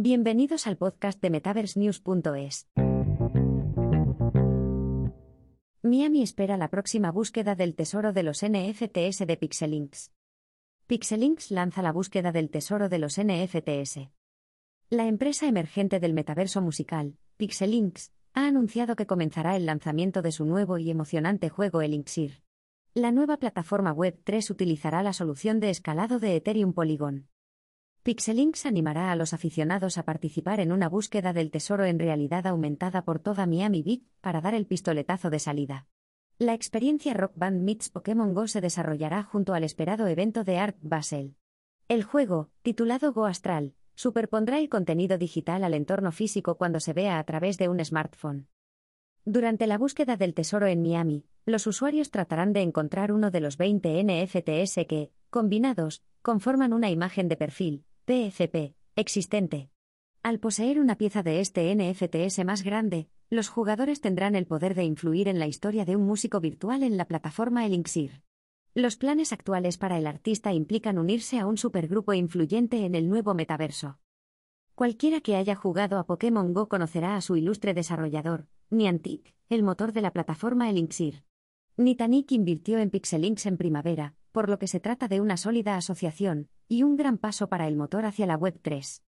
Bienvenidos al podcast de MetaverseNews.es. Miami espera la próxima búsqueda del tesoro de los NFTs de Pixelinks. Pixelinks lanza la búsqueda del tesoro de los NFTs. La empresa emergente del metaverso musical, Pixelinks, ha anunciado que comenzará el lanzamiento de su nuevo y emocionante juego Elixir. La nueva plataforma Web 3 utilizará la solución de escalado de Ethereum Polygon. Pixelinks animará a los aficionados a participar en una búsqueda del tesoro en realidad aumentada por toda Miami Beach para dar el pistoletazo de salida. La experiencia Rock Band Meets Pokémon Go se desarrollará junto al esperado evento de Art Basel. El juego, titulado Go Astral, superpondrá el contenido digital al entorno físico cuando se vea a través de un smartphone. Durante la búsqueda del tesoro en Miami, los usuarios tratarán de encontrar uno de los 20 NFTs que, combinados, conforman una imagen de perfil, PFP, existente. Al poseer una pieza de este NFTs más grande, los jugadores tendrán el poder de influir en la historia de un músico virtual en la plataforma Elixir. Los planes actuales para el artista implican unirse a un supergrupo influyente en el nuevo metaverso. Cualquiera que haya jugado a Pokémon Go conocerá a su ilustre desarrollador, Niantic, el motor de la plataforma Elixir. Nitanik invirtió en Pixelinks en primavera, por lo que se trata de una sólida asociación, y un gran paso para el motor hacia la Web 3.